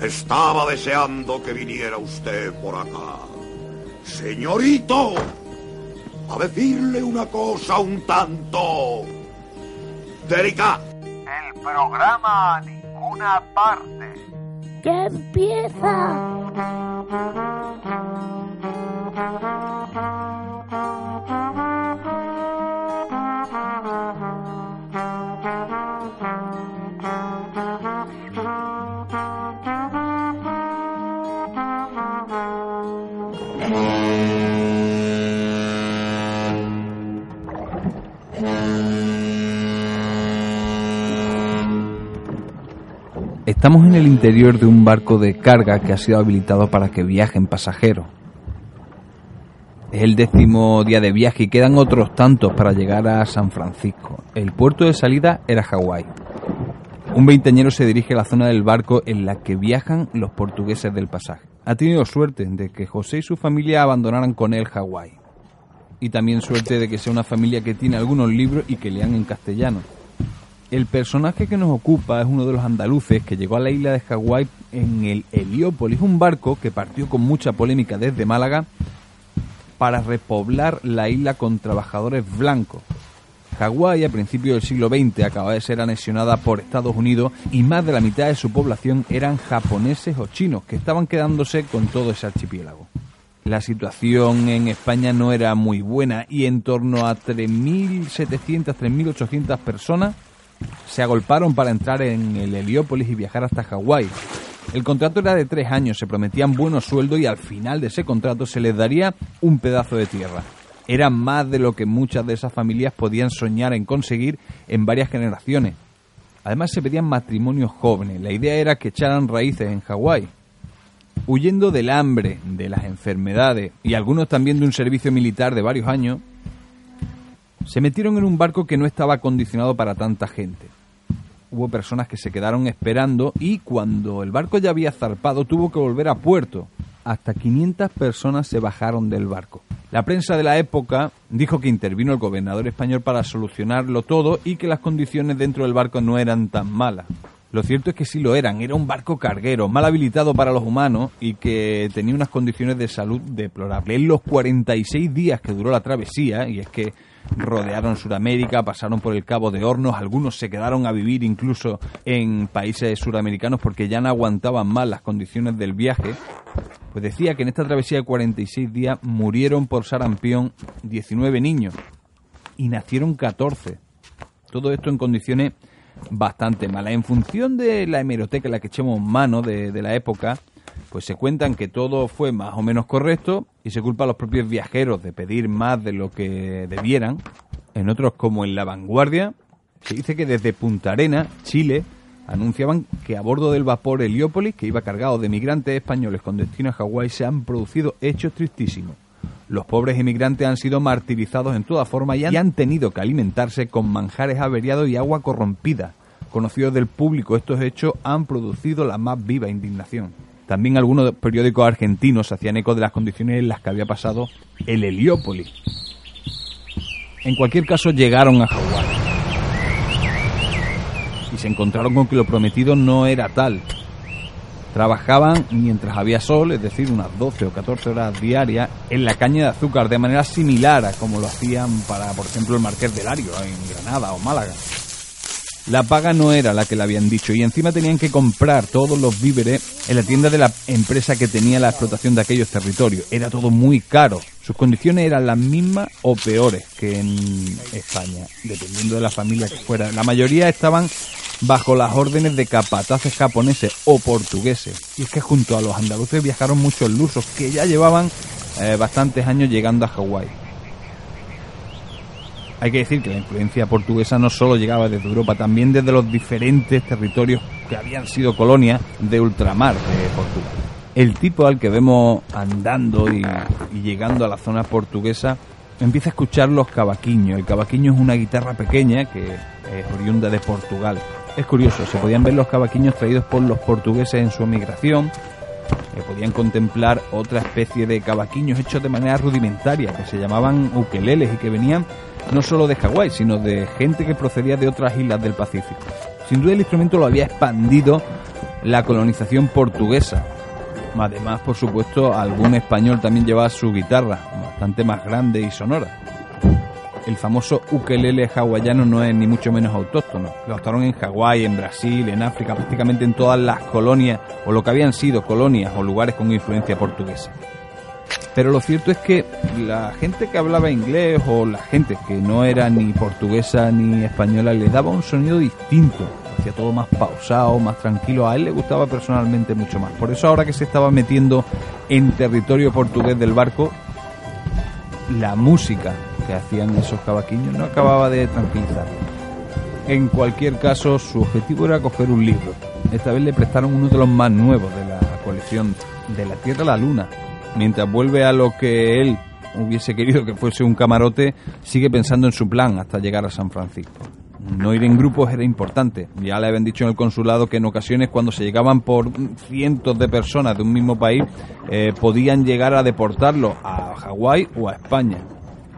Estaba deseando que viniera usted por acá. Señorito, a decirle una cosa un tanto delicada. El programa a ninguna parte. ¡Que empieza! Estamos en el interior de un barco de carga que ha sido habilitado para que viajen pasajeros. Es el décimo día de viaje y quedan otros tantos para llegar a San Francisco. El puerto de salida era Hawái. Un veinteañero se dirige a la zona del barco en la que viajan los portugueses del pasaje. Ha tenido suerte de que José y su familia abandonaran con él Hawái. Y también suerte de que sea una familia que tiene algunos libros y que lean en castellano. El personaje que nos ocupa es uno de los andaluces que llegó a la isla de Hawái en el Heliópolis, un barco que partió con mucha polémica desde Málaga para repoblar la isla con trabajadores blancos. Hawái a principios del siglo XX acababa de ser anexionada por Estados Unidos y más de la mitad de su población eran japoneses o chinos que estaban quedándose con todo ese archipiélago. La situación en España no era muy buena y en torno a 3.700, 3.800 personas se agolparon para entrar en el Heliópolis y viajar hasta Hawái. El contrato era de tres años, se prometían buenos sueldos y al final de ese contrato se les daría un pedazo de tierra. Era más de lo que muchas de esas familias podían soñar en conseguir en varias generaciones. Además se pedían matrimonios jóvenes. La idea era que echaran raíces en Hawái. Huyendo del hambre, de las enfermedades y algunos también de un servicio militar de varios años, se metieron en un barco que no estaba acondicionado para tanta gente. Hubo personas que se quedaron esperando y cuando el barco ya había zarpado tuvo que volver a puerto. Hasta 500 personas se bajaron del barco. La prensa de la época dijo que intervino el gobernador español para solucionarlo todo y que las condiciones dentro del barco no eran tan malas. Lo cierto es que sí lo eran, era un barco carguero, mal habilitado para los humanos y que tenía unas condiciones de salud deplorables. En los 46 días que duró la travesía, y es que rodearon Sudamérica, pasaron por el Cabo de Hornos, algunos se quedaron a vivir incluso en países suramericanos porque ya no aguantaban más las condiciones del viaje, pues decía que en esta travesía de 46 días murieron por sarampión 19 niños y nacieron 14. Todo esto en condiciones bastante malas. En función de la hemeroteca en la que echemos mano de, de la época, pues se cuentan que todo fue más o menos correcto y se culpa a los propios viajeros de pedir más de lo que debieran. En otros, como en La Vanguardia, se dice que desde Punta Arena, Chile, anunciaban que a bordo del vapor Heliópolis, que iba cargado de migrantes españoles con destino a Hawái, se han producido hechos tristísimos. Los pobres inmigrantes han sido martirizados en toda forma y han tenido que alimentarse con manjares averiados y agua corrompida. Conocidos del público, estos hechos han producido la más viva indignación. También algunos periódicos argentinos hacían eco de las condiciones en las que había pasado el Heliópolis. En cualquier caso, llegaron a Hawái. Y se encontraron con que lo prometido no era tal. Trabajaban mientras había sol, es decir, unas 12 o 14 horas diarias, en la caña de azúcar, de manera similar a como lo hacían para, por ejemplo, el Marqués de Lario, en Granada o Málaga. La paga no era la que le habían dicho y encima tenían que comprar todos los víveres en la tienda de la empresa que tenía la explotación de aquellos territorios. Era todo muy caro. Sus condiciones eran las mismas o peores que en España, dependiendo de la familia que fuera. La mayoría estaban bajo las órdenes de capataces japoneses o portugueses. Y es que junto a los andaluces viajaron muchos lusos que ya llevaban eh, bastantes años llegando a Hawái. Hay que decir que la influencia portuguesa no solo llegaba desde Europa, también desde los diferentes territorios que habían sido colonias de ultramar de Portugal. El tipo al que vemos andando y, llegando a la zona portuguesa empieza a escuchar los cavaquinhos. El cavaquinho es una guitarra pequeña que es oriunda de Portugal. Es curioso, se podían ver los cavaquinhos traídos por los portugueses en su emigración, que podían contemplar otra especie de cavaquinhos hechos de manera rudimentaria, que se llamaban ukeleles y que venían no solo de Hawái, sino de gente que procedía de otras islas del Pacífico. Sin duda el instrumento lo había expandido la colonización portuguesa. Además, por supuesto, algún español también llevaba su guitarra, bastante más grande y sonora. El famoso ukelele hawaiano no es ni mucho menos autóctono. Lo adoptaron en Hawái, en Brasil, en África, prácticamente en todas las colonias, o lo que habían sido colonias o lugares con influencia portuguesa. Pero lo cierto es que la gente que hablaba inglés o la gente que no era ni portuguesa ni española le daba un sonido distinto. Hacía todo más pausado, más tranquilo. A él le gustaba personalmente mucho más. Por eso ahora que se estaba metiendo en territorio portugués del barco, la música que hacían esos cavaquinhos no acababa de tranquilizar. En cualquier caso, su objetivo era coger un libro. Esta vez le prestaron uno de los más nuevos de la colección de la Tierra a la Luna. Mientras vuelve a lo que él hubiese querido que fuese un camarote, sigue pensando en su plan hasta llegar a San Francisco. No ir en grupos era importante. Ya le habían dicho en el consulado que en ocasiones cuando se llegaban por cientos de personas de un mismo país, eh, podían llegar a deportarlo a Hawái o a España.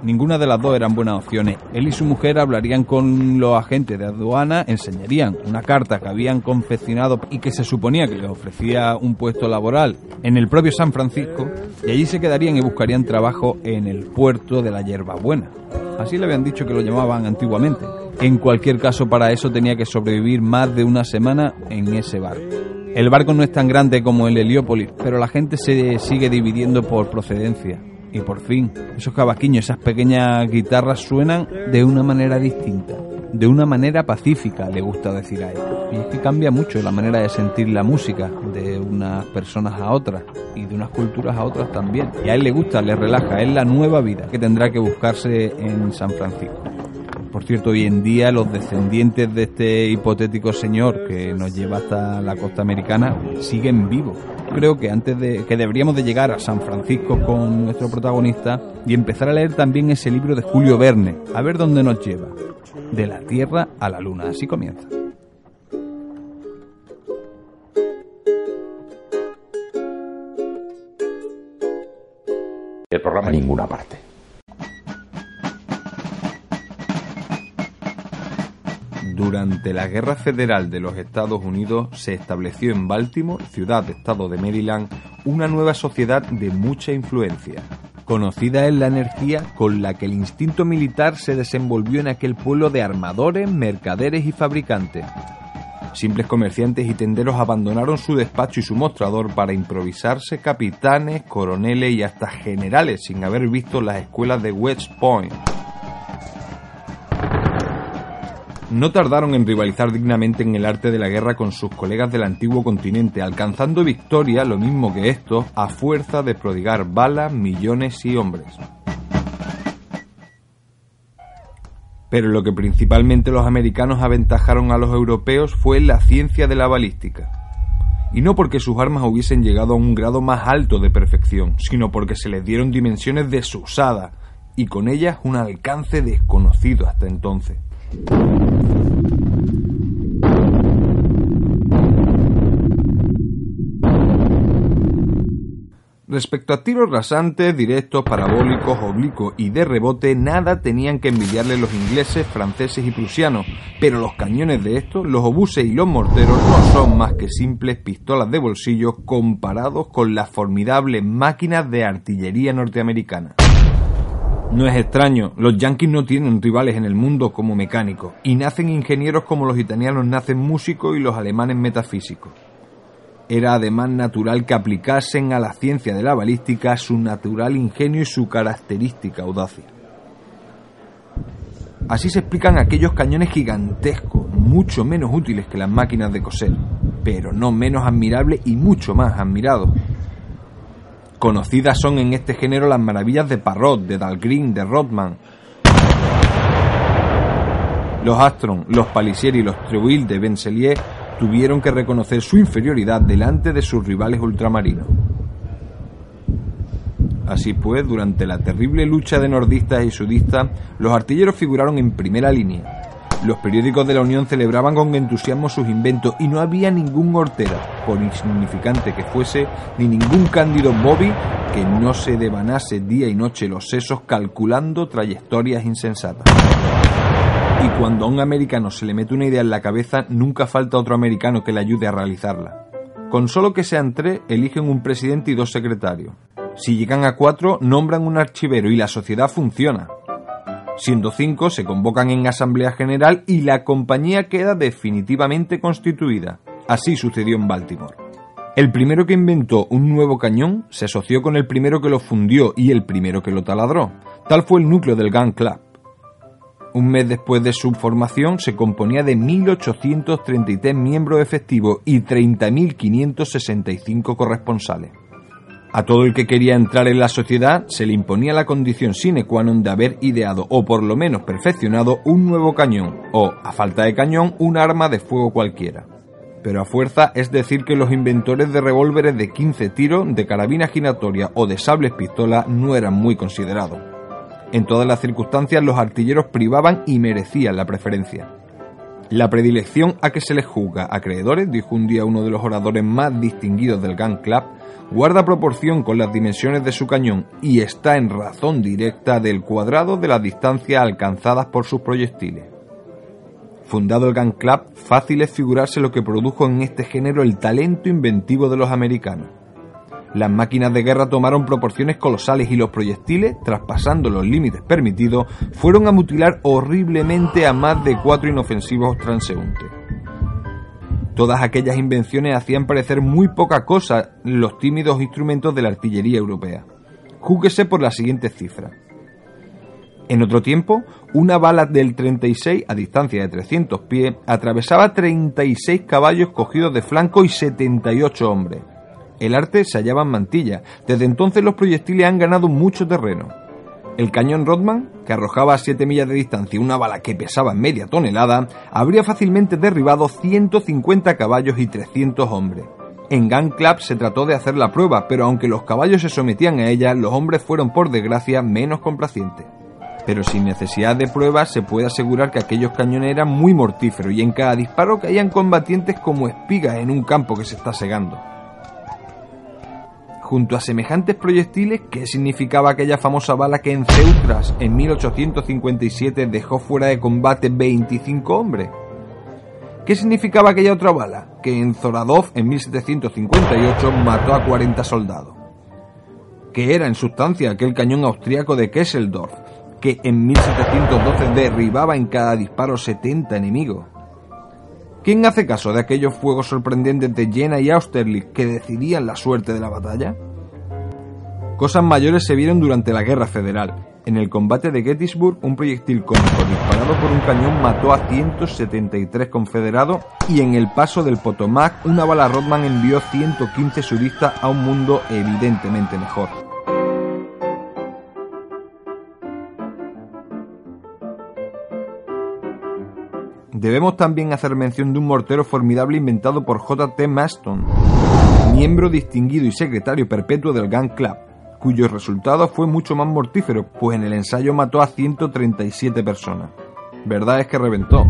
Ninguna de las dos eran buenas opciones. Él y su mujer hablarían con los agentes de aduana, enseñarían una carta que habían confeccionado y que se suponía que les ofrecía un puesto laboral en el propio San Francisco, y allí se quedarían y buscarían trabajo en el puerto de la Hierbabuena. Así le habían dicho que lo llamaban antiguamente. En cualquier caso, para eso tenía que sobrevivir más de una semana en ese barco. El barco no es tan grande como el Heliópolis, pero la gente se sigue dividiendo por procedencia. Y por fin, esos cavaquinhos, esas pequeñas guitarras suenan de una manera distinta, de una manera pacífica, le gusta decir a él. Y es que cambia mucho la manera de sentir la música de unas personas a otras y de unas culturas a otras también. Y a él le gusta, le relaja, es la nueva vida que tendrá que buscarse en San Francisco. Por cierto, hoy en día los descendientes de este hipotético señor que nos lleva hasta la costa americana siguen vivos. Creo que antes de que deberíamos de llegar a San Francisco con nuestro protagonista y empezar a leer también ese libro de Julio Verne, a ver dónde nos lleva. De la Tierra a la Luna, así comienza. El programa a ninguna parte. Durante la Guerra Federal de los Estados Unidos se estableció en Baltimore, ciudad-estado de Maryland, una nueva sociedad de mucha influencia. Conocida es la energía con la que el instinto militar se desenvolvió en aquel pueblo de armadores, mercaderes y fabricantes. Simples comerciantes y tenderos abandonaron su despacho y su mostrador para improvisarse capitanes, coroneles y hasta generales sin haber visto las escuelas de West Point. No tardaron en rivalizar dignamente en el arte de la guerra con sus colegas del antiguo continente, alcanzando victoria, lo mismo que estos, a fuerza de prodigar balas, millones y hombres. Pero lo que principalmente los americanos aventajaron a los europeos fue la ciencia de la balística. Y no porque sus armas hubiesen llegado a un grado más alto de perfección, sino porque se les dieron dimensiones desusadas y con ellas un alcance desconocido hasta entonces. Respecto a tiros rasantes, directos, parabólicos, oblicuos y de rebote, nada tenían que envidiarle los ingleses, franceses y prusianos, pero los cañones de estos, los obuses y los morteros no son más que simples pistolas de bolsillo comparados con las formidables máquinas de artillería norteamericana. No es extraño, los yanquis no tienen rivales en el mundo como mecánicos, y nacen ingenieros como los italianos nacen músicos y los alemanes metafísicos. Era además natural que aplicasen a la ciencia de la balística su natural ingenio y su característica audacia. Así se explican aquellos cañones gigantescos, mucho menos útiles que las máquinas de coser, pero no menos admirables y mucho más admirados. Conocidas son en este género las maravillas de Parrot, de Dahlgren, de Rothman. Los Astron, los Palisieri y los Treuil de Benselier tuvieron que reconocer su inferioridad delante de sus rivales ultramarinos. Así pues, durante la terrible lucha de nordistas y sudistas, los artilleros figuraron en primera línea. Los periódicos de la Unión celebraban con entusiasmo sus inventos y no había ningún hortera, por insignificante que fuese, ni ningún cándido Bobby que no se devanase día y noche los sesos calculando trayectorias insensatas. Y cuando a un americano se le mete una idea en la cabeza, nunca falta otro americano que le ayude a realizarla. Con solo que sean tres, eligen un presidente y dos secretarios. Si llegan a cuatro, nombran un archivero y la sociedad funciona. Siendo cinco, se convocan en Asamblea General y la compañía queda definitivamente constituida. Así sucedió en Baltimore. El primero que inventó un nuevo cañón se asoció con el primero que lo fundió y el primero que lo taladró. Tal fue el núcleo del Gun Club. Un mes después de su formación se componía de 1.833 miembros efectivos y 30.565 corresponsales. A todo el que quería entrar en la sociedad se le imponía la condición sine qua non de haber ideado o por lo menos perfeccionado un nuevo cañón o, a falta de cañón, un arma de fuego cualquiera. Pero a fuerza es decir que los inventores de revólveres de 15 tiros, de carabina giratoria o de sables pistola no eran muy considerados. En todas las circunstancias los artilleros privaban y merecían la preferencia. La predilección a que se les juzga acreedores, dijo un día uno de los oradores más distinguidos del Gun Club, guarda proporción con las dimensiones de su cañón y está en razón directa del cuadrado de las distancias alcanzadas por sus proyectiles. Fundado el Gun Club, fácil es figurarse lo que produjo en este género el talento inventivo de los americanos. Las máquinas de guerra tomaron proporciones colosales y los proyectiles, traspasando los límites permitidos, fueron a mutilar horriblemente a más de cuatro inofensivos transeúntes. Todas aquellas invenciones hacían parecer muy poca cosa los tímidos instrumentos de la artillería europea. Júguese por la siguiente cifra. En otro tiempo, una bala del 36 a distancia de 300 pies atravesaba 36 caballos cogidos de flanco y 78 hombres. El arte se hallaba en mantilla. Desde entonces los proyectiles han ganado mucho terreno. El cañón Rodman, que arrojaba a 7 millas de distancia una bala que pesaba media tonelada, habría fácilmente derribado 150 caballos y 300 hombres. En Gun Club se trató de hacer la prueba, pero aunque los caballos se sometían a ella, los hombres fueron por desgracia menos complacientes. Pero sin necesidad de pruebas se puede asegurar que aquellos cañones eran muy mortíferos y en cada disparo caían combatientes como espigas en un campo que se está segando. Junto a semejantes proyectiles, ¿qué significaba aquella famosa bala que en Ceutras en 1857 dejó fuera de combate 25 hombres? ¿Qué significaba aquella otra bala que en Zoradov en 1758 mató a 40 soldados? ¿Qué era en sustancia aquel cañón austríaco de Kesseldorf que en 1712 derribaba en cada disparo 70 enemigos? ¿Quién hace caso de aquellos fuegos sorprendentes de Jena y Austerlitz que decidían la suerte de la batalla? Cosas mayores se vieron durante la Guerra Federal. En el combate de Gettysburg, un proyectil cónico disparado por un cañón mató a 173 confederados y en el paso del Potomac, una bala Rodman envió 115 sudistas a un mundo evidentemente mejor. Debemos también hacer mención de un mortero formidable inventado por J.T. Maston, miembro distinguido y secretario perpetuo del Gun Club, cuyo resultado fue mucho más mortífero, pues en el ensayo mató a 137 personas. Verdad es que reventó.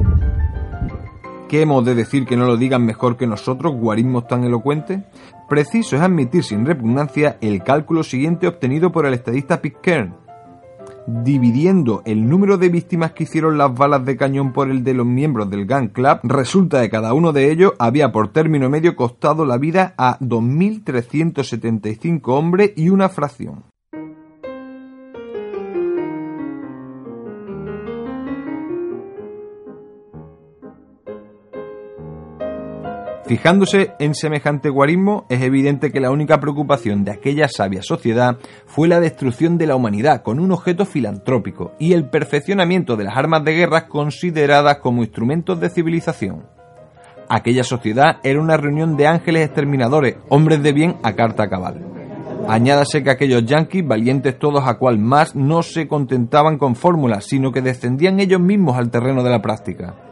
¿Qué hemos de decir que no lo digan mejor que nosotros, guarismos tan elocuentes? Preciso es admitir sin repugnancia el cálculo siguiente obtenido por el estadista Pitcairn, dividiendo el número de víctimas que hicieron las balas de cañón por el de los miembros del Gun Club, resulta que cada uno de ellos había por término medio costado la vida a 2.375 hombres y una fracción. Fijándose en semejante guarismo, es evidente que la única preocupación de aquella sabia sociedad fue la destrucción de la humanidad con un objeto filantrópico y el perfeccionamiento de las armas de guerra consideradas como instrumentos de civilización. Aquella sociedad era una reunión de ángeles exterminadores, hombres de bien a carta cabal. Añádase que aquellos yanquis, valientes todos a cual más, no se contentaban con fórmulas, sino que descendían ellos mismos al terreno de la práctica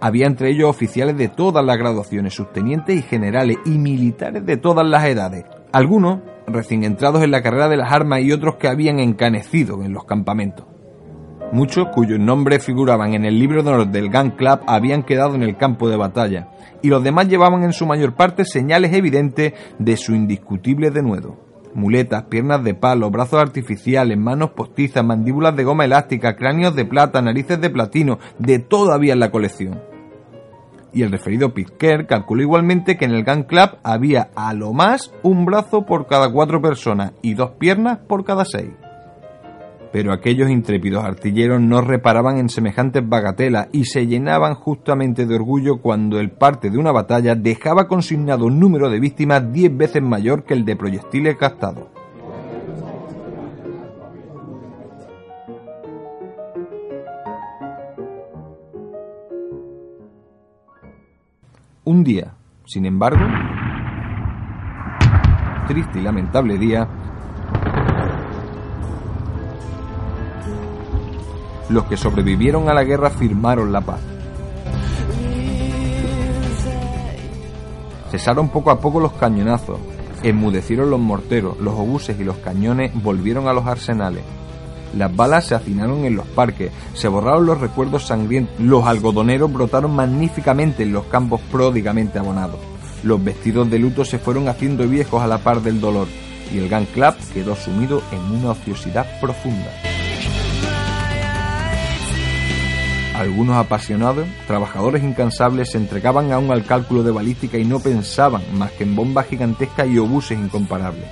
Había entre ellos oficiales de todas las graduaciones, subtenientes y generales, y militares de todas las edades. Algunos recién entrados en la carrera de las armas y otros que habían encanecido en los campamentos. Muchos cuyos nombres figuraban en el libro de honor del Gun Club habían quedado en el campo de batalla, y los demás llevaban en su mayor parte señales evidentes de su indiscutible denuedo muletas, piernas de palo, brazos artificiales, manos postizas, mandíbulas de goma elástica, cráneos de plata, narices de platino, de todo había en la colección. Y el referido Pitker calculó igualmente que en el Gun Club había a lo más un brazo por cada cuatro personas y dos piernas por cada seis pero aquellos intrépidos artilleros no reparaban en semejantes bagatelas y se llenaban justamente de orgullo cuando el parte de una batalla dejaba consignado un número de víctimas diez veces mayor que el de proyectiles gastados. Un día, sin embargo, triste y lamentable día, los que sobrevivieron a la guerra firmaron la paz. Cesaron poco a poco los cañonazos, enmudecieron los morteros, los obuses y los cañones volvieron a los arsenales. Las balas se hacinaron en los parques, se borraron los recuerdos sangrientos, los algodoneros brotaron magníficamente en los campos pródigamente abonados. Los vestidos de luto se fueron haciendo viejos a la par del dolor y el Gun Club quedó sumido en una ociosidad profunda. Algunos apasionados, trabajadores incansables, se entregaban aún al cálculo de balística y no pensaban más que en bombas gigantescas y obuses incomparables.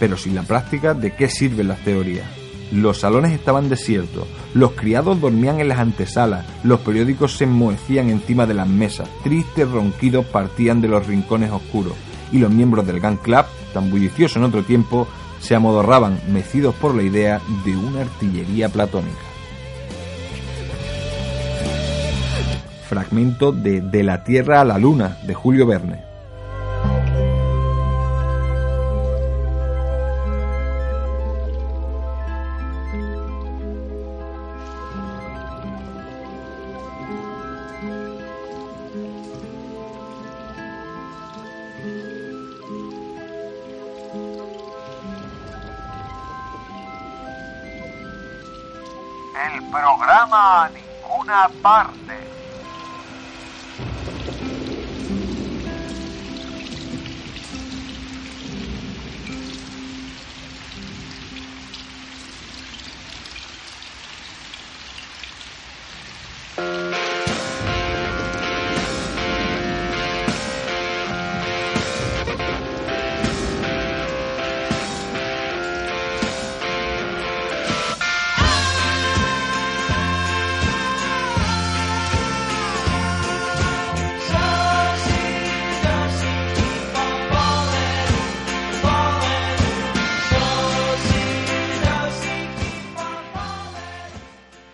Pero sin la práctica, ¿de qué sirven las teorías? Los salones estaban desiertos, los criados dormían en las antesalas, los periódicos se enmohecían encima de las mesas, tristes ronquidos partían de los rincones oscuros, y los miembros del Gun Club, tan bullicioso en otro tiempo, se amodorraban, mecidos por la idea de una artillería platónica. fragmento de De la Tierra a la Luna de Julio Verne. Ninguna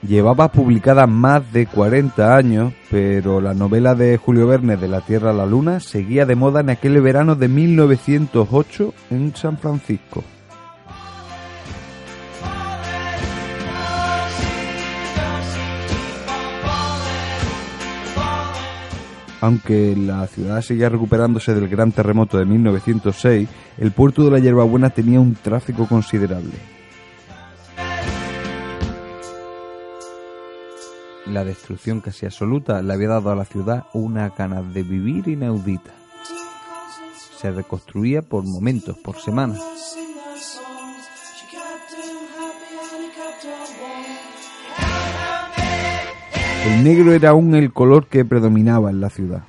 Llevaba publicada más de 40 años, pero la novela de Julio Verne de la Tierra a la Luna seguía de moda en aquel verano de 1908 en San Francisco. Aunque la ciudad seguía recuperándose del gran terremoto de 1906, el puerto de la Yerbabuena tenía un tráfico considerable. La destrucción casi absoluta le había dado a la ciudad una ganas de vivir inaudita. Se reconstruía por momentos, por semanas. El negro era aún el color que predominaba en la ciudad.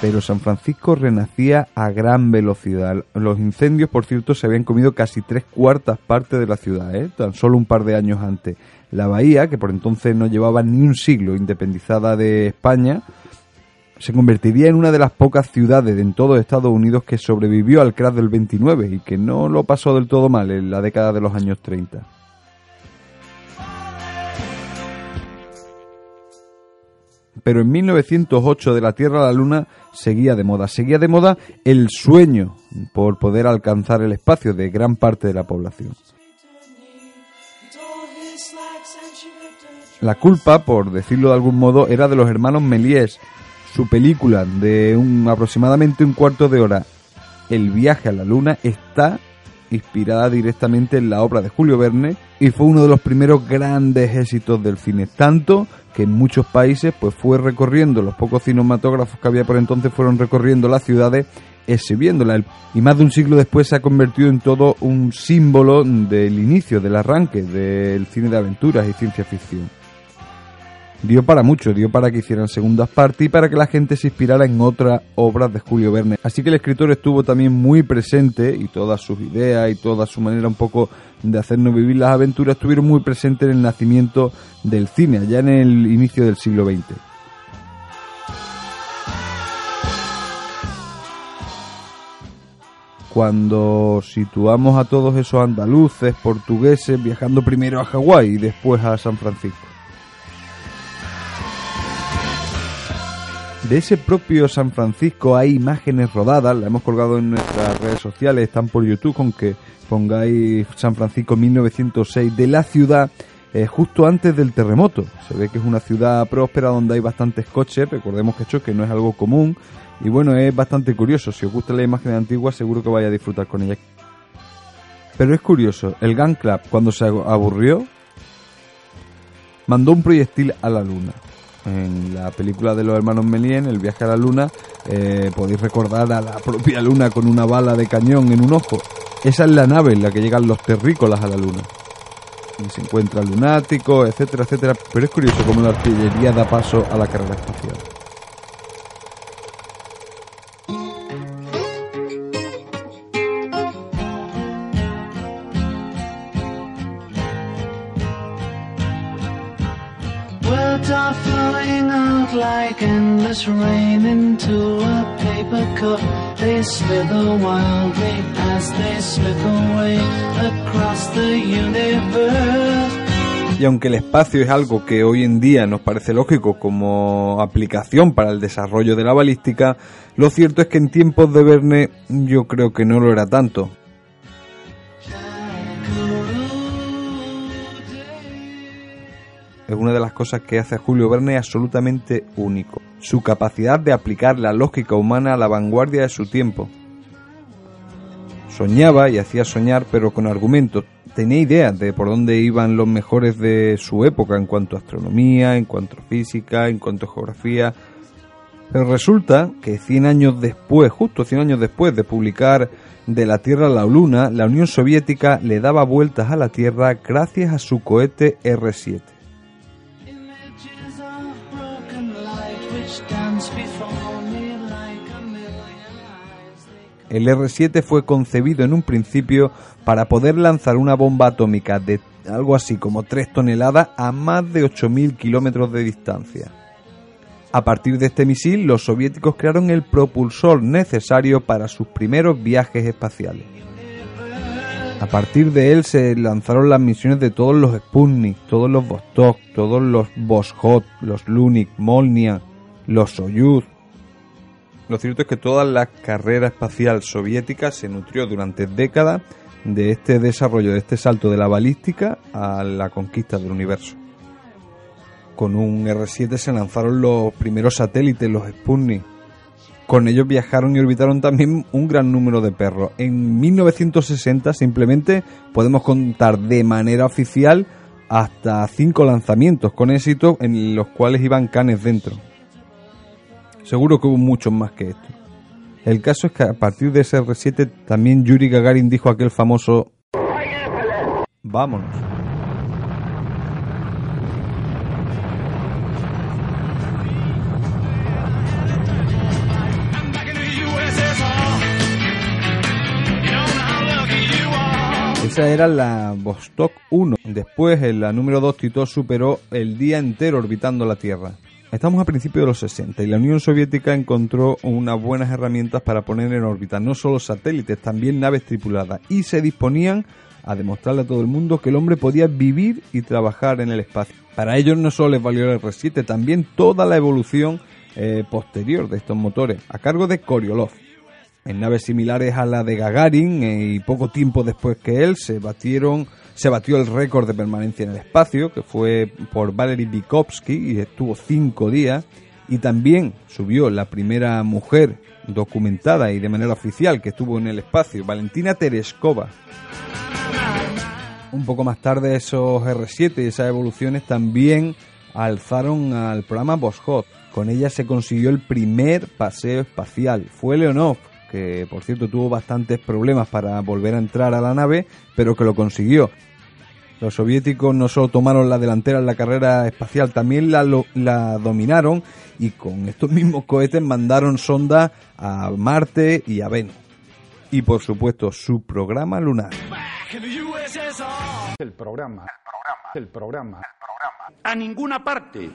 Pero San Francisco renacía a gran velocidad. Los incendios, por cierto, se habían comido casi tres cuartas partes de la ciudad, ¿eh? tan solo un par de años antes. La bahía, que por entonces no llevaba ni un siglo independizada de España, se convertiría en una de las pocas ciudades en todo Estados Unidos que sobrevivió al crash del 29 y que no lo pasó del todo mal en la década de los años 30. Pero en 1908 de la Tierra a la Luna seguía de moda, seguía de moda el sueño por poder alcanzar el espacio de gran parte de la población. La culpa, por decirlo de algún modo, era de los hermanos Méliès. Su película de un, aproximadamente un cuarto de hora, El viaje a la luna, está inspirada directamente en la obra de Julio Verne y fue uno de los primeros grandes éxitos del cine, tanto que en muchos países pues fue recorriendo, los pocos cinematógrafos que había por entonces fueron recorriendo las ciudades exhibiéndola y más de un siglo después se ha convertido en todo un símbolo del inicio, del arranque del cine de aventuras y ciencia ficción dio para mucho, dio para que hicieran segundas partes y para que la gente se inspirara en otras obras de Julio Verne. Así que el escritor estuvo también muy presente y todas sus ideas y toda su manera un poco de hacernos vivir las aventuras estuvieron muy presentes en el nacimiento del cine, allá en el inicio del siglo XX. Cuando situamos a todos esos andaluces, portugueses, viajando primero a Hawái y después a San Francisco. De ese propio San Francisco hay imágenes rodadas, la hemos colgado en nuestras redes sociales, están por YouTube, con que pongáis San Francisco 1906 de la ciudad eh, justo antes del terremoto. Se ve que es una ciudad próspera donde hay bastantes coches, recordemos que esto que no es algo común y bueno, es bastante curioso, si os gusta la imagen antigua seguro que vaya a disfrutar con ella. Pero es curioso, el Gun Club cuando se aburrió mandó un proyectil a la luna en la película de los hermanos Melien, El viaje a la luna, eh, podéis recordar a la propia luna con una bala de cañón en un ojo. Esa es la nave en la que llegan los terrícolas a la luna. Y se encuentra lunático, etcétera, etcétera. Pero es curioso cómo la artillería da paso a la carrera espacial. Y aunque el espacio es algo que hoy en día nos parece lógico como aplicación para el desarrollo de la balística, lo cierto es que en tiempos de Verne yo creo que no lo era tanto. es una de las cosas que hace a Julio Verne absolutamente único. Su capacidad de aplicar la lógica humana a la vanguardia de su tiempo. Soñaba y hacía soñar, pero con argumentos. Tenía ideas de por dónde iban los mejores de su época en cuanto a astronomía, en cuanto a física, en cuanto a geografía. Pero resulta que 100 años después, justo 100 años después de publicar De la Tierra a la Luna, la Unión Soviética le daba vueltas a la Tierra gracias a su cohete R-7. El R-7 fue concebido en un principio para poder lanzar una bomba atómica de algo así como 3 toneladas a más de 8.000 kilómetros de distancia. A partir de este misil, los soviéticos crearon el propulsor necesario para sus primeros viajes espaciales. A partir de él se lanzaron las misiones de todos los Sputnik, todos los Vostok, todos los Voskhod, los Lunik, Molnia, los Soyuz, lo cierto es que toda la carrera espacial soviética se nutrió durante décadas de este desarrollo, de este salto de la balística a la conquista del universo. Con un R-7 se lanzaron los primeros satélites, los Sputnik. Con ellos viajaron y orbitaron también un gran número de perros. En 1960 simplemente podemos contar de manera oficial hasta cinco lanzamientos con éxito en los cuales iban canes dentro. Seguro que hubo muchos más que esto. El caso es que a partir de ese R7 también Yuri Gagarin dijo aquel famoso Vámonos. Esa era la Vostok 1. Después, en la número 2, Tito superó el día entero orbitando la Tierra. Estamos a principios de los 60 y la Unión Soviética encontró unas buenas herramientas para poner en órbita no solo satélites, también naves tripuladas y se disponían a demostrarle a todo el mundo que el hombre podía vivir y trabajar en el espacio. Para ellos no solo les valió el R7, también toda la evolución eh, posterior de estos motores, a cargo de Koryolov. En naves similares a la de Gagarin eh, y poco tiempo después que él se batieron Se batió el récord de permanencia en el espacio, que fue por Valery Vygotsky y estuvo cinco días. Y también subió la primera mujer documentada y de manera oficial que estuvo en el espacio, Valentina Tereskova. Un poco más tarde esos R7 y esas evoluciones también alzaron al programa Boschot. Con ella se consiguió el primer paseo espacial. Fue Leonov, que por cierto tuvo bastantes problemas para volver a entrar a la nave, pero que lo consiguió. Los soviéticos no solo tomaron la delantera en la carrera espacial, también la, la dominaron y con estos mismos cohetes mandaron sondas a Marte y a Venus. Y por supuesto su programa lunar. El programa, el programa, el programa, el programa. A ninguna parte.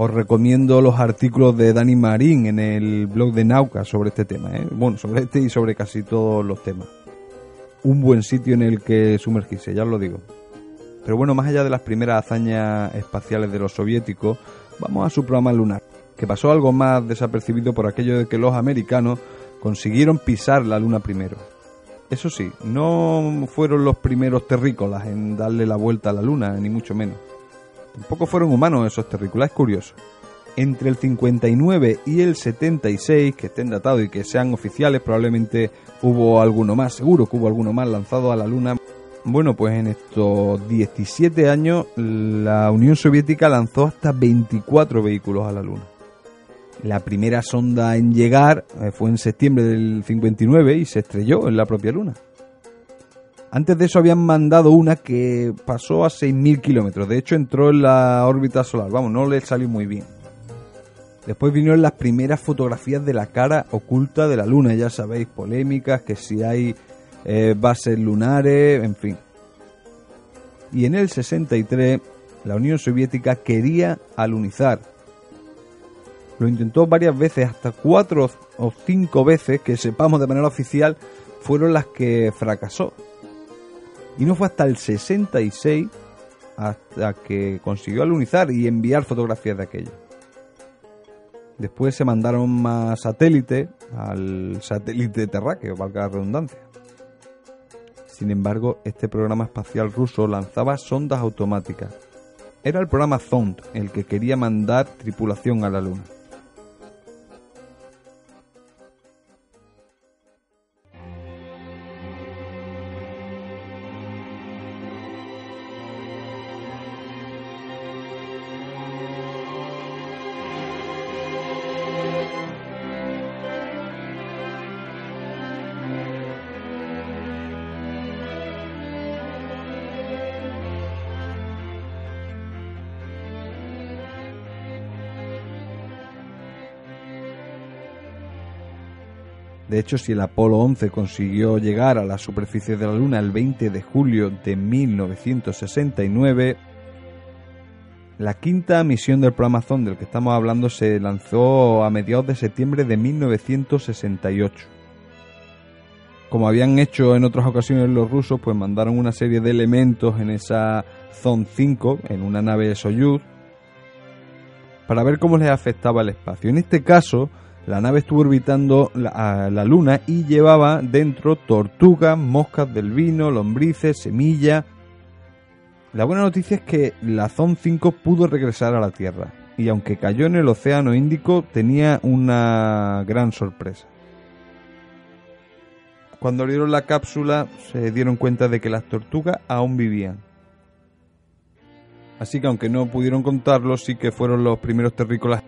Os recomiendo los artículos de Dani Marín en el blog de Nauca sobre este tema, ¿eh? bueno, sobre este y sobre casi todos los temas. Un buen sitio en el que sumergirse, ya os lo digo. Pero bueno, más allá de las primeras hazañas espaciales de los soviéticos, vamos a su programa lunar, que pasó algo más desapercibido por aquello de que los americanos consiguieron pisar la luna primero. Eso sí, no fueron los primeros terrícolas en darle la vuelta a la luna, ni mucho menos. Tampoco fueron humanos esos terrícolas, es curioso. Entre el 59 y el 76, que estén datados y que sean oficiales, probablemente hubo alguno más, seguro que hubo alguno más lanzado a la Luna. Bueno, pues en estos 17 años la Unión Soviética lanzó hasta 24 vehículos a la Luna. La primera sonda en llegar eh, fue en septiembre del 59 y se estrelló en la propia Luna. Antes de eso habían mandado una que pasó a 6.000 kilómetros. De hecho, entró en la órbita solar. Vamos, no le salió muy bien. Después vinieron las primeras fotografías de la cara oculta de la Luna. Ya sabéis, polémicas, que si hay eh, bases lunares, en fin. Y en el 63, la Unión Soviética quería alunizar. Lo intentó varias veces, hasta cuatro o cinco veces, que sepamos de manera oficial, fueron las que fracasó. Y no fue hasta el 66 hasta que consiguió alunizar y enviar fotografías de aquello. Después se mandaron más satélites al satélite terráqueo, valga la redundancia. Sin embargo, este programa espacial ruso lanzaba sondas automáticas. Era el programa Zond el que quería mandar tripulación a la Luna. De hecho, si el Apolo 11 consiguió llegar a la superficie de la Luna el 20 de julio de 1969, la quinta misión del programa Zond del que estamos hablando se lanzó a mediados de septiembre de 1968. Como habían hecho en otras ocasiones los rusos, pues mandaron una serie de elementos en esa Zond 5, en una nave Soyuz, para ver cómo les afectaba el espacio. En este caso, la nave estuvo orbitando la, la Luna y llevaba dentro tortugas, moscas del vino, lombrices, semillas. La buena noticia es que la Zon 5 pudo regresar a la Tierra y aunque cayó en el Océano Índico tenía una gran sorpresa. Cuando abrieron la cápsula se dieron cuenta de que las tortugas aún vivían. Así que aunque no pudieron contarlo, sí que fueron los primeros terrícolas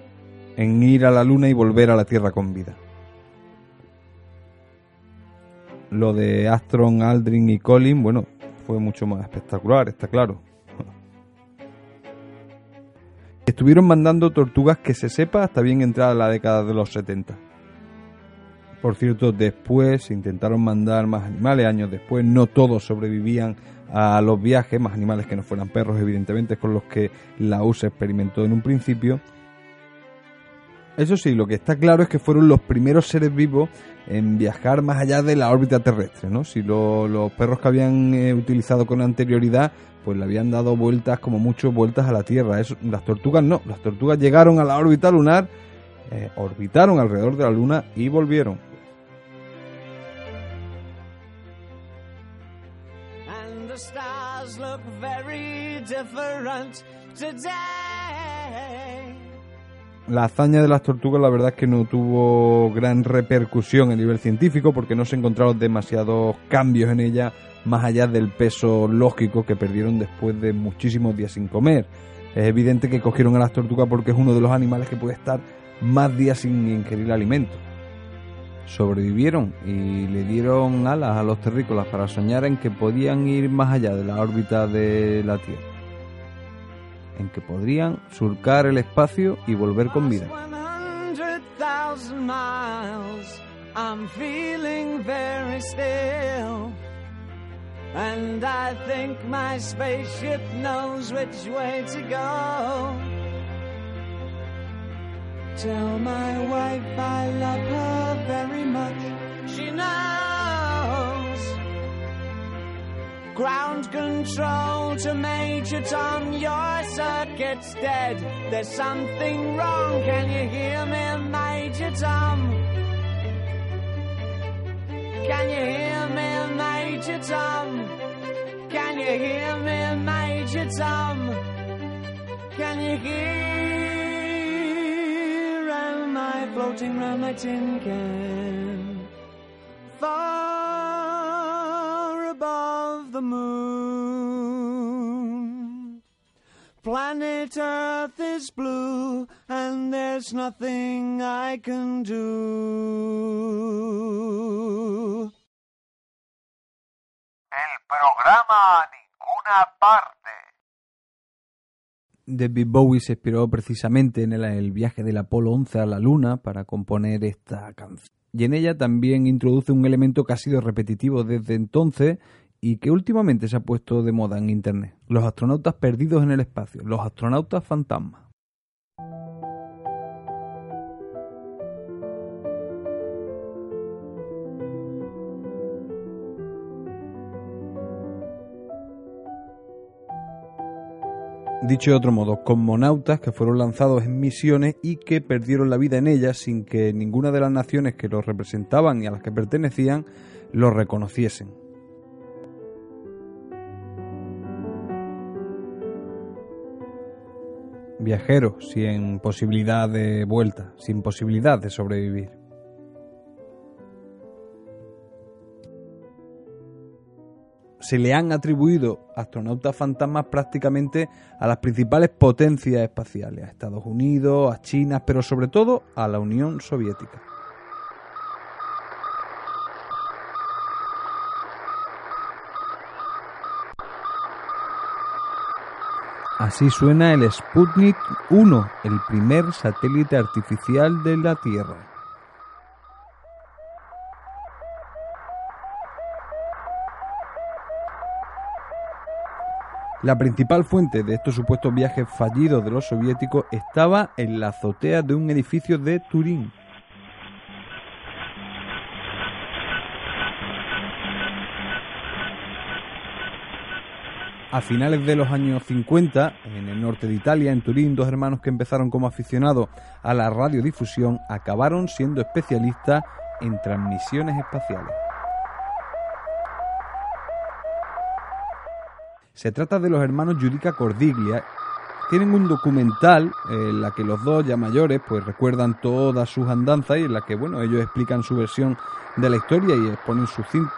en ir a la Luna y volver a la Tierra con vida. Lo de Astron, Aldrin y Colin, bueno, fue mucho más espectacular, está claro. Estuvieron mandando tortugas que se sepa hasta bien entrada la década de los 70. Por cierto, después intentaron mandar más animales, años después, no todos sobrevivían a los viajes, más animales que no fueran perros, evidentemente, con los que la USA experimentó en un principio Eso sí, lo que está claro es que fueron los primeros seres vivos en viajar más allá de la órbita terrestre, ¿no? Si lo- los perros que habían eh, utilizado con anterioridad, pues le habían dado vueltas, como mucho, vueltas a la Tierra. Las tortugas no, las tortugas llegaron a la órbita lunar, eh, orbitaron alrededor de la Luna y volvieron. La hazaña de las tortugas la verdad es que no tuvo gran repercusión a nivel científico porque no se encontraron demasiados cambios en ella más allá del peso lógico que perdieron después de muchísimos días sin comer. Es evidente que cogieron a las tortugas porque es uno de los animales que puede estar más días sin ingerir alimento. Sobrevivieron y le dieron alas a los terrícolas para soñar en que podían ir más allá de la órbita de la Tierra en que podrían surcar el espacio y volver con vida. 100,000 miles. I'm feeling very still. And I think my spaceship knows which way to go. Tell my wife I love her very much. She knows. Ground control to Major Tom, your circuit's dead. There's something wrong, can you hear me, Major Tom? Can you hear me, Major Tom? Can you hear me, Major Tom? Can you hear? Oh, Am I floating round my tin can? Above the moon. Planet Earth is blue, and there's nothing I can do. El programa a ninguna parte. David Bowie se inspiró precisamente en el, el viaje del Apolo 11 a la Luna para componer esta canción. Y en ella también introduce un elemento que ha sido repetitivo desde entonces y que últimamente se ha puesto de moda en Internet. Los astronautas perdidos en el espacio, los astronautas fantasmas. Dicho de otro modo, cosmonautas que fueron lanzados en misiones y que perdieron la vida en ellas sin que ninguna de las naciones que los representaban y a las que pertenecían los reconociesen. Viajeros sin posibilidad de vuelta, sin posibilidad de sobrevivir. se le han atribuido astronautas fantasmas prácticamente a las principales potencias espaciales, a Estados Unidos, a China, pero sobre todo a la Unión Soviética. Así suena el Sputnik 1, el primer satélite artificial de la Tierra. La principal fuente de estos supuestos viajes fallidos de los soviéticos estaba en la azotea de un edificio de Turín. A finales de los años 50, en el norte de Italia, en Turín, dos hermanos que empezaron como aficionados a la radiodifusión acabaron siendo especialistas en transmisiones espaciales. Se trata de los hermanos Giudica Cordiglia. Tienen un documental en la que los dos ya mayores pues recuerdan todas sus andanzas y en la que bueno ellos explican su versión de la historia y exponen su cin-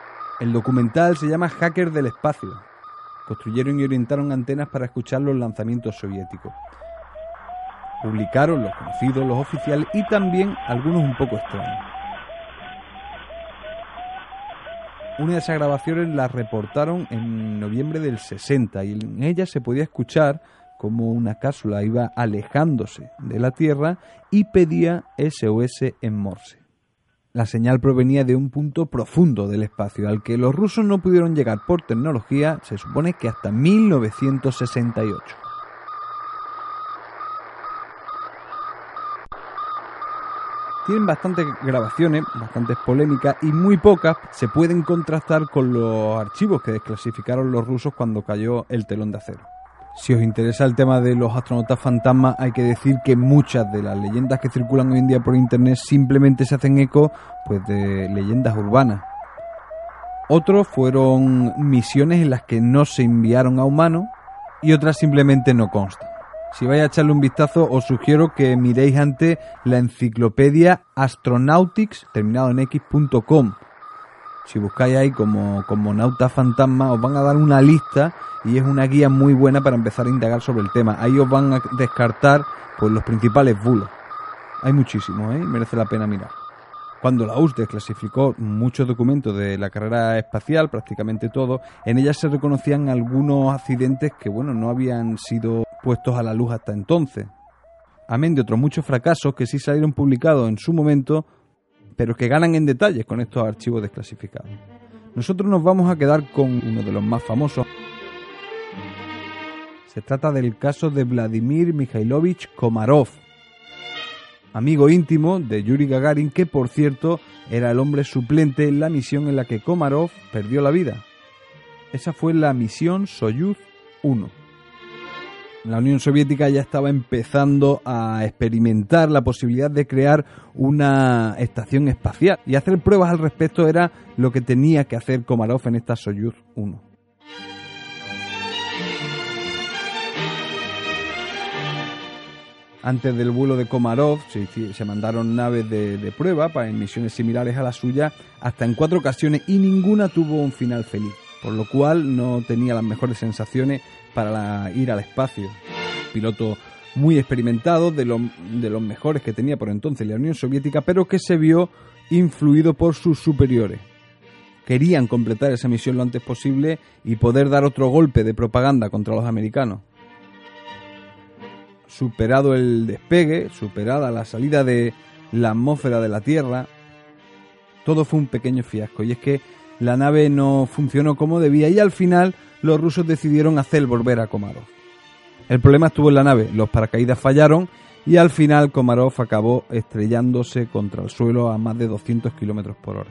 El documental se llama Hacker del espacio. Construyeron y orientaron antenas para escuchar los lanzamientos soviéticos. Publicaron los conocidos, los oficiales y también algunos un poco extraños. Una de esas grabaciones la reportaron en noviembre del 60 y en ella se podía escuchar como una cápsula iba alejándose de la Tierra y pedía SOS en Morse. La señal provenía de un punto profundo del espacio al que los rusos no pudieron llegar por tecnología, se supone que hasta 1968. Tienen bastantes grabaciones, bastantes polémicas y muy pocas se pueden contrastar con los archivos que desclasificaron los rusos cuando cayó el telón de acero. Si os interesa el tema de los astronautas fantasmas, hay que decir que muchas de las leyendas que circulan hoy en día por internet simplemente se hacen eco pues de leyendas urbanas. Otros fueron misiones en las que no se enviaron a humanos y otras simplemente no constan. Si vais a echarle un vistazo, os sugiero que miréis antes la enciclopedia Astronautics, terminado en x.com. Si buscáis ahí como, como nauta fantasma, os van a dar una lista y es una guía muy buena para empezar a indagar sobre el tema. Ahí os van a descartar pues, los principales bulos. Hay muchísimos, ¿eh? merece la pena mirar. Cuando la URSS desclasificó muchos documentos de la carrera espacial, prácticamente todo, en ellas se reconocían algunos accidentes que, bueno, no habían sido puestos a la luz hasta entonces. Amén de otros muchos fracasos que sí salieron publicados en su momento, pero que ganan en detalles con estos archivos desclasificados. Nosotros nos vamos a quedar con uno de los más famosos. Se trata del caso de Vladimir Mikhailovich Komarov, amigo íntimo de Yuri Gagarin, que por cierto era el hombre suplente en la misión en la que Komarov perdió la vida. Esa fue la misión Soyuz 1. La Unión Soviética ya estaba empezando a experimentar la posibilidad de crear una estación espacial y hacer pruebas al respecto era lo que tenía que hacer Komarov en esta Soyuz 1. Antes del vuelo de Komarov se, mandaron naves de, prueba para misiones similares a la suya hasta en cuatro ocasiones y ninguna tuvo un final feliz, por lo cual no tenía las mejores sensaciones para ir al espacio. Piloto muy experimentado, de, de los mejores que tenía por entonces la Unión Soviética, pero que se vio influido por sus superiores. Querían completar esa misión lo antes posible y poder dar otro golpe de propaganda contra los americanos superado el despegue, superada la salida de la atmósfera de la Tierra, todo fue un pequeño fiasco. Y es que la nave no funcionó como debía y al final los rusos decidieron hacer volver a Komarov. El problema estuvo en la nave, los paracaídas fallaron y al final Komarov acabó estrellándose contra el suelo a más de 200 kilómetros por hora.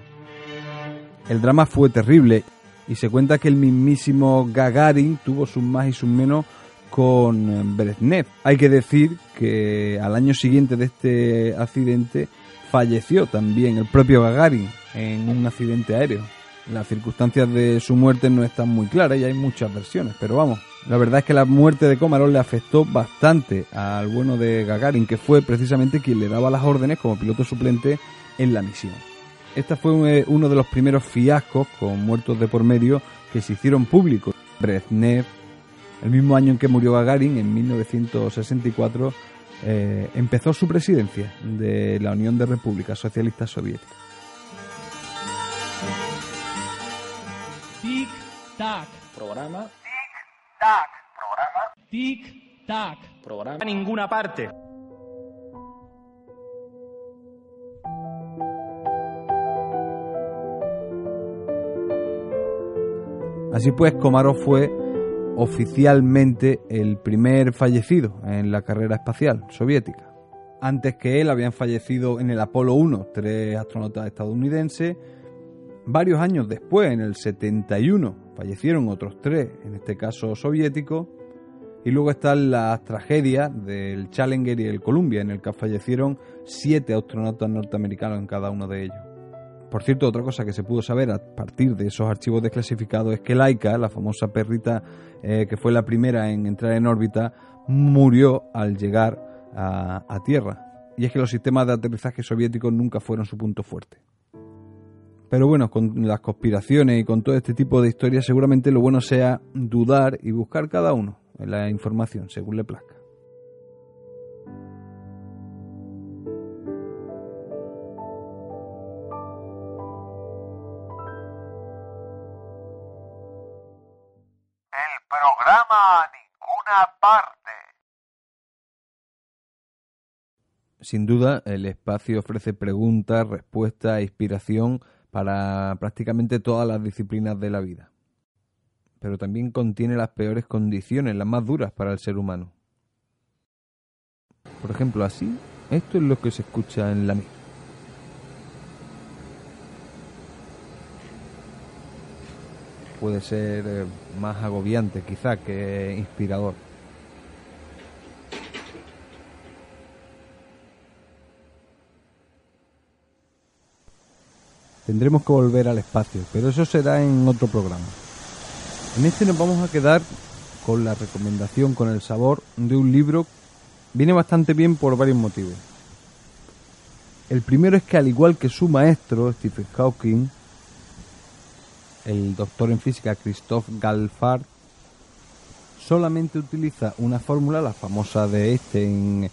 El drama fue terrible y se cuenta que el mismísimo Gagarin tuvo sus más y sus menos con eh, Brezhnev. Hay que decir que al año siguiente de este accidente falleció también el propio Gagarin en un accidente aéreo. Las circunstancias de su muerte no están muy claras y hay muchas versiones, pero vamos, la verdad es que la muerte de Komarov le afectó bastante al bueno de Gagarin, que fue precisamente quien le daba las órdenes como piloto suplente en la misión. Este fue eh, uno de los primeros fiascos con muertos de por medio que se hicieron públicos. Brezhnev, el mismo año en que murió Gagarin, en 1964, eh, empezó su presidencia de la Unión de Repúblicas Socialistas Soviéticas. Tac. Programa. Tic tac. Programa. Tic tac. Programa. A ninguna parte. Así pues, Komarov fue oficialmente el primer fallecido en la carrera espacial soviética. Antes que él habían fallecido en el Apolo 1 tres astronautas estadounidenses. Varios años después, en el 71, fallecieron otros tres, en este caso soviéticos. Y luego están las tragedias del Challenger y el Columbia, en el que fallecieron siete astronautas norteamericanos en cada uno de ellos. Por cierto, otra cosa que se pudo saber a partir de esos archivos desclasificados es que Laika, la famosa perrita eh, que fue la primera en entrar en órbita, murió al llegar a, a Tierra. Y es que los sistemas de aterrizaje soviéticos nunca fueron su punto fuerte. Pero bueno, con las conspiraciones y con todo este tipo de historias, seguramente lo bueno sea dudar y buscar cada uno en la información según le plazca. El programa a ninguna parte. Sin duda, el espacio ofrece preguntas, respuestas e inspiración para prácticamente todas las disciplinas de la vida. Pero también contiene las peores condiciones, las más duras para el ser humano. Por ejemplo, así, esto es lo que se escucha en la misa. Puede ser eh, más agobiante quizá que inspirador. Tendremos que volver al espacio, pero eso será en otro programa. En este nos vamos a quedar con la recomendación, con el sabor de un libro. Viene bastante bien por varios motivos. El primero es que al igual que su maestro, Stephen Hawking, el doctor en física Christoph Galfard, solamente utiliza una fórmula, la famosa de Einstein,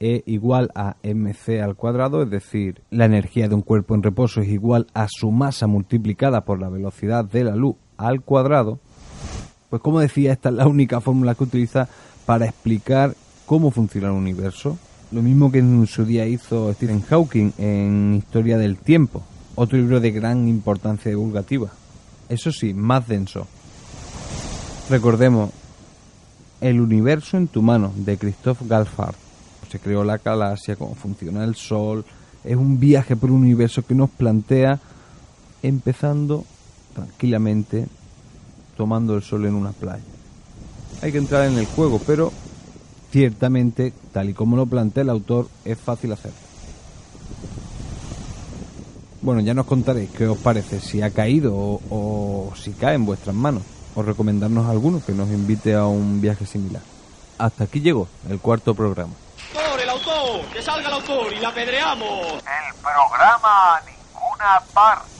E igual a mc al cuadrado, es decir, la energía de un cuerpo en reposo es igual a su masa multiplicada por la velocidad de la luz al cuadrado, pues como decía, esta es la única fórmula que utiliza para explicar cómo funciona el universo. Lo mismo que en su día hizo Stephen Hawking en Historia del Tiempo, otro libro de gran importancia divulgativa. Eso sí, más denso. Recordemos, El universo en tu mano, de Christoph Galfard se creó la galaxia, cómo funciona el Sol. Es un viaje por un universo que nos plantea empezando tranquilamente tomando el sol en una playa. Hay que entrar en el juego, pero ciertamente, tal y como lo plantea el autor, es fácil hacerlo. Bueno, ya nos contaréis qué os parece, si ha caído o, o si cae en vuestras manos, o recomendarnos alguno que nos invite a un viaje similar. Hasta aquí llegó el cuarto programa. ¡Que salga el autor y la apedreamos! El programa a ninguna parte.